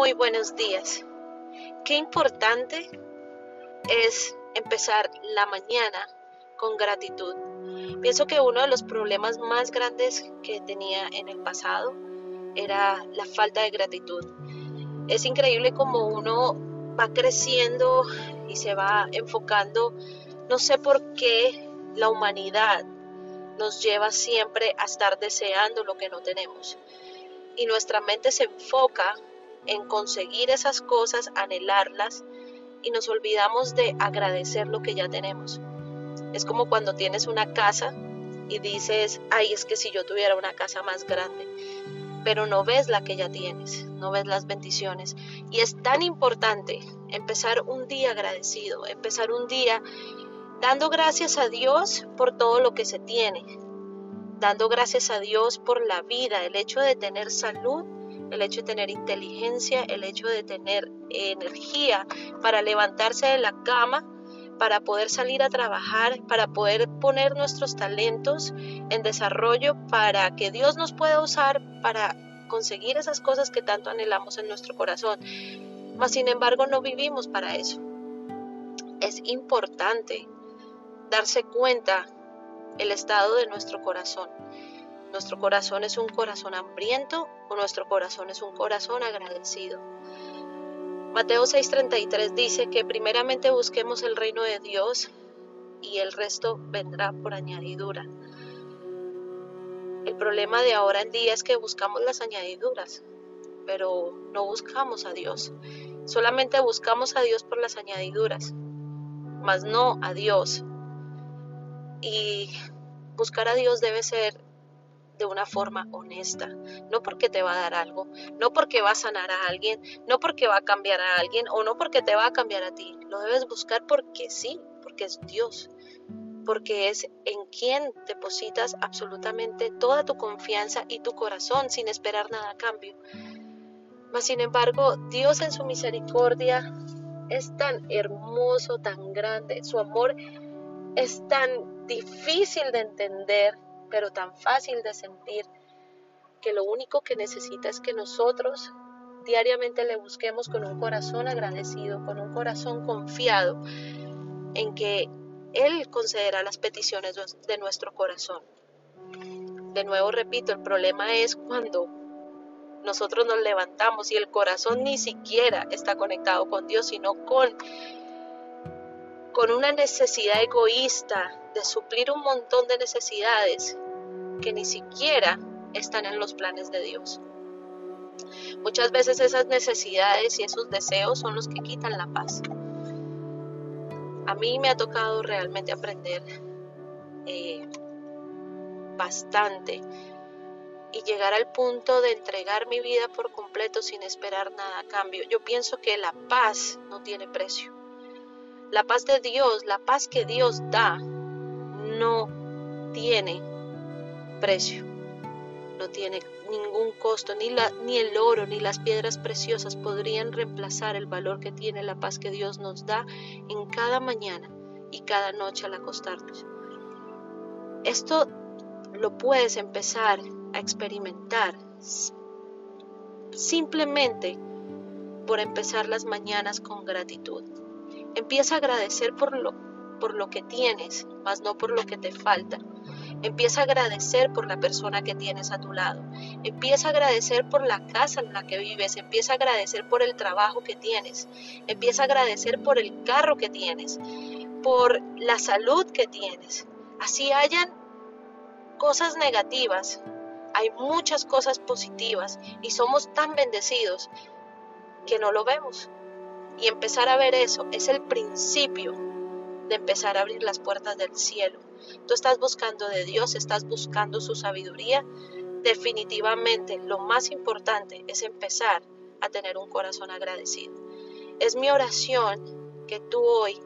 Muy buenos días. Qué importante es empezar la mañana con gratitud. Pienso que uno de los problemas más grandes que tenía en el pasado era la falta de gratitud. Es increíble como uno va creciendo y se va enfocando. No sé por qué la humanidad nos lleva siempre a estar deseando lo que no tenemos. Y nuestra mente se enfoca en conseguir esas cosas, anhelarlas, y nos olvidamos de agradecer lo que ya tenemos. Es como cuando tienes una casa y dices, ay, es que si yo tuviera una casa más grande, pero no ves la que ya tienes, no ves las bendiciones. Y es tan importante empezar un día agradecido, empezar un día dando gracias a Dios por todo lo que se tiene, dando gracias a Dios por la vida, el hecho de tener salud el hecho de tener inteligencia, el hecho de tener energía para levantarse de la cama, para poder salir a trabajar, para poder poner nuestros talentos en desarrollo, para que Dios nos pueda usar para conseguir esas cosas que tanto anhelamos en nuestro corazón. Mas sin embargo no vivimos para eso. Es importante darse cuenta el estado de nuestro corazón nuestro corazón es un corazón hambriento o nuestro corazón es un corazón agradecido. Mateo 6:33 dice que primeramente busquemos el reino de Dios y el resto vendrá por añadidura. El problema de ahora en día es que buscamos las añadiduras, pero no buscamos a Dios. Solamente buscamos a Dios por las añadiduras, mas no a Dios. Y buscar a Dios debe ser de una forma honesta, no porque te va a dar algo, no porque va a sanar a alguien, no porque va a cambiar a alguien o no porque te va a cambiar a ti. Lo debes buscar porque sí, porque es Dios, porque es en quien depositas absolutamente toda tu confianza y tu corazón sin esperar nada a cambio. Mas sin embargo, Dios en su misericordia es tan hermoso, tan grande, su amor es tan difícil de entender pero tan fácil de sentir que lo único que necesita es que nosotros diariamente le busquemos con un corazón agradecido, con un corazón confiado en que Él concederá las peticiones de nuestro corazón. De nuevo repito, el problema es cuando nosotros nos levantamos y el corazón ni siquiera está conectado con Dios, sino con, con una necesidad egoísta de suplir un montón de necesidades que ni siquiera están en los planes de Dios. Muchas veces esas necesidades y esos deseos son los que quitan la paz. A mí me ha tocado realmente aprender eh, bastante y llegar al punto de entregar mi vida por completo sin esperar nada a cambio. Yo pienso que la paz no tiene precio. La paz de Dios, la paz que Dios da, no tiene precio. No tiene ningún costo, ni, el oro ni las piedras preciosas podrían reemplazar el valor que tiene la paz que Dios nos da en cada mañana y cada noche al acostarnos. Esto lo puedes empezar a experimentar simplemente por empezar las mañanas con gratitud. Empieza a agradecer por lo, por lo que tienes, más no por lo que te falta. Empieza a agradecer por la persona que tienes a tu lado. Empieza a agradecer por la casa en la que vives. Empieza a agradecer por el trabajo que tienes. Empieza a agradecer por el carro que tienes. Por la salud que tienes. Así hayan cosas negativas. Hay muchas cosas positivas y somos tan bendecidos que no lo vemos. Y empezar a ver eso es el principio de empezar a abrir las puertas del cielo tú estás buscando de Dios, estás buscando su sabiduría, definitivamente lo más importante es empezar a tener un corazón agradecido. Es mi oración que tú hoy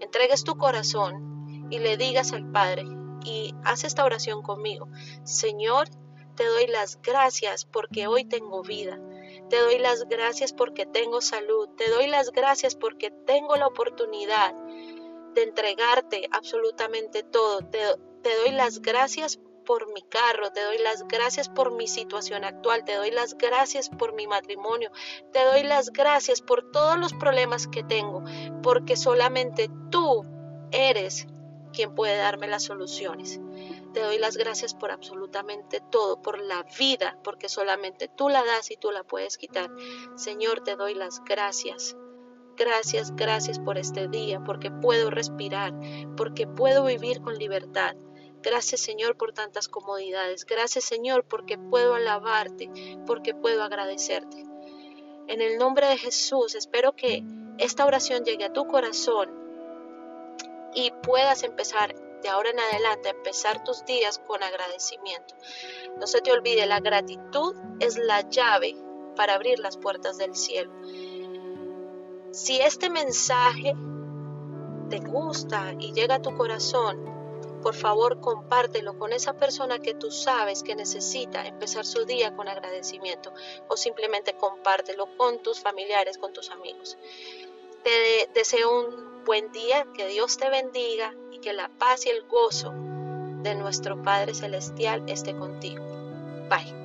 entregues tu corazón y le digas al Padre y haz esta oración conmigo. Señor, te doy las gracias porque hoy tengo vida. Te doy las gracias porque tengo salud. Te doy las gracias porque tengo la oportunidad de entregarte absolutamente todo. Te, doy las gracias por mi carro, te doy las gracias por mi situación actual, te doy las gracias por mi matrimonio, te doy las gracias por todos los problemas que tengo, porque solamente tú eres quien puede darme las soluciones. Te doy las gracias por absolutamente todo, por la vida, porque solamente tú la das y tú la puedes quitar. Señor, te doy las gracias. Gracias, gracias por este día, porque puedo respirar, porque puedo vivir con libertad. Gracias Señor por tantas comodidades. Gracias Señor porque puedo alabarte, porque puedo agradecerte. En el nombre de Jesús espero que esta oración llegue a tu corazón y puedas empezar de ahora en adelante empezar tus días con agradecimiento. No se te olvide, la gratitud es la llave para abrir las puertas del cielo. Si este mensaje te gusta y llega a tu corazón, por favor compártelo con esa persona que tú sabes que necesita empezar su día con agradecimiento o simplemente compártelo con tus familiares, con tus amigos. Te deseo un buen día, que Dios te bendiga y que la paz y el gozo de nuestro Padre Celestial esté contigo. Bye.